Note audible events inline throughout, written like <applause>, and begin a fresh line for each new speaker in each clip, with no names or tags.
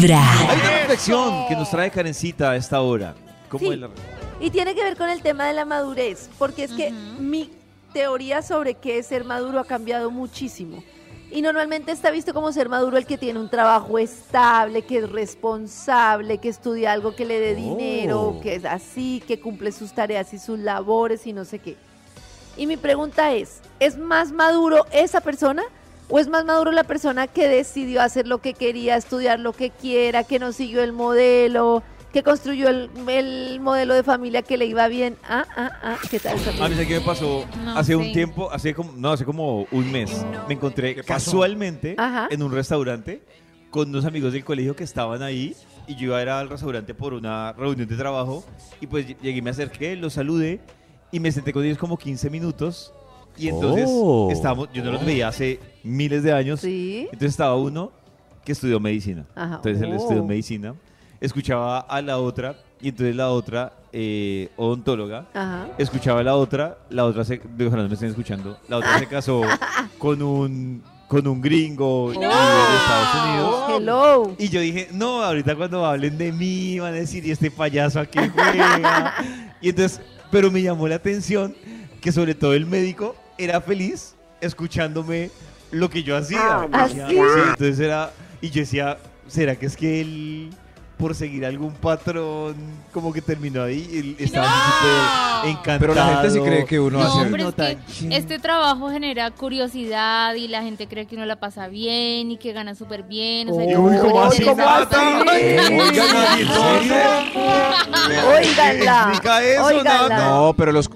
Vibra.
Hay una reflexión que nos trae Karencita a esta hora. ¿Cómo
Sí.
es la-
Y tiene que ver con el tema de la madurez, porque es que mi teoría sobre qué es ser maduro ha cambiado muchísimo. Y normalmente está visto como ser maduro el que tiene un trabajo estable, que es responsable, que estudia algo que le dé dinero, que es así, que cumple sus tareas y sus labores y no sé qué. Y mi pregunta es, ¿es más maduro esa persona o es más maduro la persona que decidió hacer lo que quería, estudiar lo que quiera, que no siguió el modelo, que construyó el, el modelo de familia que le iba bien? Ah, ah, ah, ¿qué tal?
A mí sé qué me pasó
No
hace un tiempo, hace como, no, hace como un mes. Me encontré casualmente
Ajá.
en un restaurante con unos amigos del colegio que estaban ahí y yo iba a ir al restaurante por una reunión de trabajo y pues llegué y me acerqué, los saludé y me senté con ellos como 15 minutos y entonces
Oh.
estábamos, yo no los veía hace miles de años,
Sí.
entonces estaba uno que estudió medicina,
Ajá.
entonces él
Oh.
estudió medicina, escuchaba a la otra y entonces la otra eh, odontóloga
Ajá.
escuchaba a la otra, la otra se, ojalá no me estén escuchando, la otra se <laughs> casó con un con un gringo y- de Estados Unidos.
Hello.
Y yo dije, no, ahorita cuando hablen de mí van a decir, ¿y este payaso a qué juega? <laughs> y entonces, pero me llamó la atención que sobre todo el médico era feliz escuchándome lo que yo hacía.
¿Ah,
Decía,
sí?
entonces era, y yo decía, ¿será que es que él, por seguir algún patrón, como que terminó ahí? Él estaba súper encantado.
Pero la gente sí cree que uno
No,
hace...
pero
No
es
tan
que
chin.
este trabajo genera curiosidad y la gente cree que uno la pasa bien y que gana súper bien. O sea,
Uy, ¿cómo así,
¿Cómo
Nata?
así?
Oigan, ¿y entonces?
Óiganla.
Explica eso,
óiganla.
Nata.
No, pero los...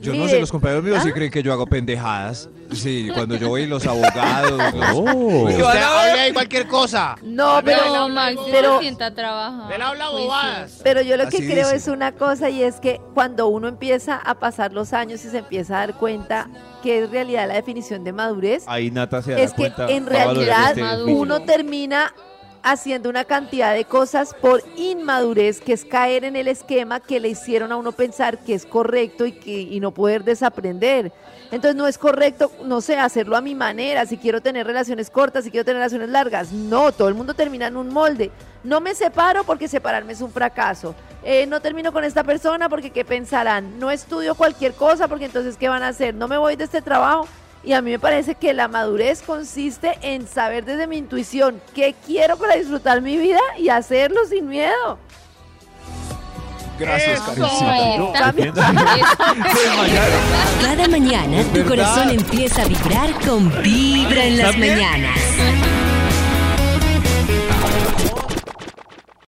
Yo no sé, los compañeros míos sí
¿Ah?
creen que yo hago pendejadas. Sí, cuando yo voy los abogados... los- <laughs>
Oh.
Usted habla ahí cualquier cosa.
No, pero,
No, Max,
pero-
sienta a trabajar.
Él habla bobadas.
Pero yo lo que
Así
creo
dice.
es una cosa y es que cuando uno empieza a pasar los años y se empieza a dar cuenta que es realidad la definición de madurez,
Ahí Nata se da
es que
cuenta.
en realidad
este
uno termina haciendo una cantidad de cosas por inmadurez, que es caer en el esquema que le hicieron a uno pensar que es correcto y, que, y no poder desaprender. Entonces no es correcto, no sé, hacerlo a mi manera, si quiero tener relaciones cortas, si quiero tener relaciones largas. No, todo el mundo termina en un molde. No me separo porque separarme es un fracaso. Eh, no termino con esta persona porque qué pensarán. No estudio cualquier cosa porque entonces qué van a hacer. No me voy de este trabajo y a mí me parece que la madurez consiste en saber desde mi intuición qué quiero para disfrutar mi vida y hacerlo sin miedo.
Gracias.
No, <laughs>
Cada mañana tu corazón empieza a vibrar con Vibra en las
¿También?
mañanas.